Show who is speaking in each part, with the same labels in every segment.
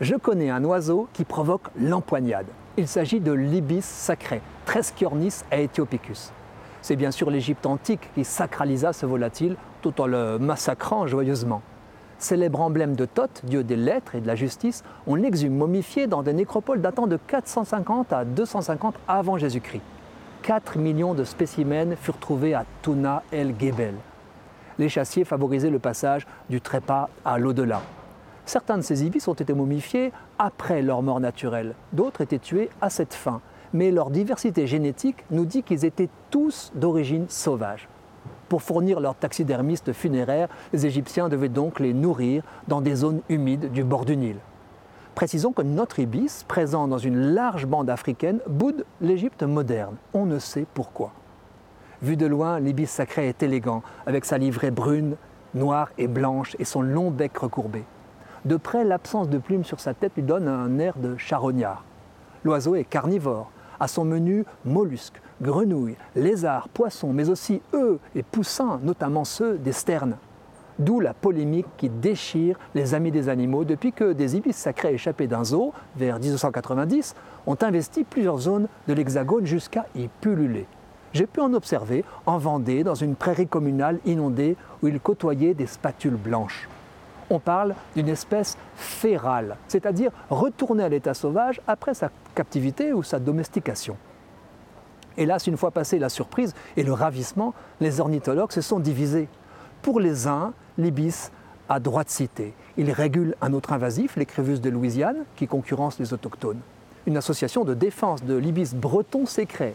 Speaker 1: je connais un oiseau qui provoque l'empoignade. Il s'agit de l'ibis sacré, Tresciornis aethiopicus. C'est bien sûr l'Égypte antique qui sacralisa ce volatile tout en le massacrant joyeusement. Célèbre emblème de Thoth, dieu des lettres et de la justice, on l'exhume momifié dans des nécropoles datant de 450 à 250 avant Jésus-Christ. 4 millions de spécimens furent trouvés à Tuna el-Gebel. Les chassiers favorisaient le passage du trépas à l'au-delà. Certains de ces ibis ont été momifiés après leur mort naturelle, d'autres étaient tués à cette fin, mais leur diversité génétique nous dit qu'ils étaient tous d'origine sauvage. Pour fournir leurs taxidermistes funéraires, les Égyptiens devaient donc les nourrir dans des zones humides du bord du Nil. Précisons que notre ibis, présent dans une large bande africaine, boude l'Égypte moderne. On ne sait pourquoi. Vu de loin, l'ibis sacré est élégant, avec sa livrée brune, noire et blanche et son long bec recourbé. De près, l'absence de plumes sur sa tête lui donne un air de charognard. L'oiseau est carnivore, à son menu mollusques, grenouilles, lézards, poissons, mais aussi œufs et poussins, notamment ceux des sternes. D'où la polémique qui déchire les amis des animaux depuis que des ibis sacrés échappés d'un zoo, vers 1990, ont investi plusieurs zones de l'Hexagone jusqu'à y pulluler. J'ai pu en observer en Vendée, dans une prairie communale inondée où ils côtoyaient des spatules blanches on parle d'une espèce férale, c'est-à-dire retournée à l'état sauvage après sa captivité ou sa domestication. Hélas, une fois passée la surprise et le ravissement, les ornithologues se sont divisés. Pour les uns, l'ibis a droit de cité. Il régule un autre invasif, l'écrevus de Louisiane, qui concurrence les autochtones. Une association de défense de l'ibis breton s'est créée.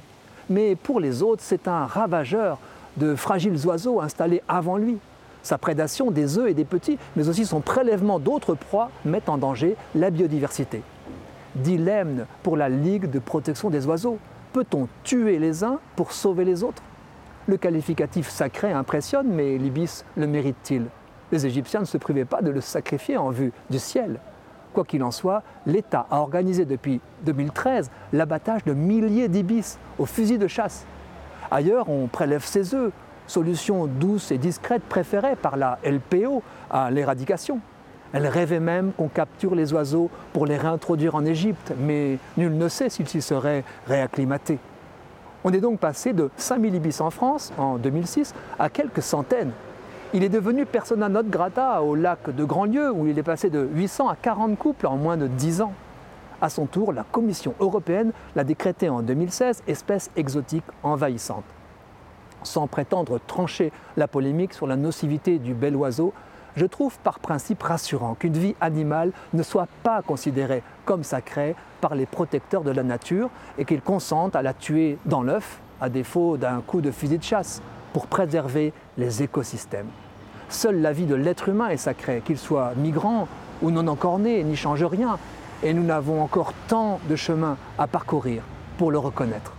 Speaker 1: Mais pour les autres, c'est un ravageur de fragiles oiseaux installés avant lui, sa prédation des œufs et des petits, mais aussi son prélèvement d'autres proies mettent en danger la biodiversité. Dilemme pour la Ligue de protection des oiseaux. Peut-on tuer les uns pour sauver les autres? Le qualificatif sacré impressionne, mais l'ibis le mérite-t-il? Les Égyptiens ne se privaient pas de le sacrifier en vue du ciel. Quoi qu'il en soit, l'État a organisé depuis 2013 l'abattage de milliers d'ibis au fusil de chasse. Ailleurs, on prélève ses œufs, solution douce et discrète préférée par la LPO à l'éradication. Elle rêvait même qu'on capture les oiseaux pour les réintroduire en Égypte, mais nul ne sait s'ils s'y seraient réacclimatés. On est donc passé de 5000 ibis en France en 2006 à quelques centaines. Il est devenu persona non grata au lac de Grandlieu où il est passé de 800 à 40 couples en moins de 10 ans. À son tour, la Commission européenne l'a décrété en 2016 espèce exotique envahissante sans prétendre trancher la polémique sur la nocivité du bel oiseau, je trouve par principe rassurant qu'une vie animale ne soit pas considérée comme sacrée par les protecteurs de la nature et qu'ils consentent à la tuer dans l'œuf, à défaut d'un coup de fusil de chasse, pour préserver les écosystèmes. Seule la vie de l'être humain est sacrée, qu'il soit migrant ou non encore né, n'y change rien, et nous n'avons encore tant de chemin à parcourir pour le reconnaître.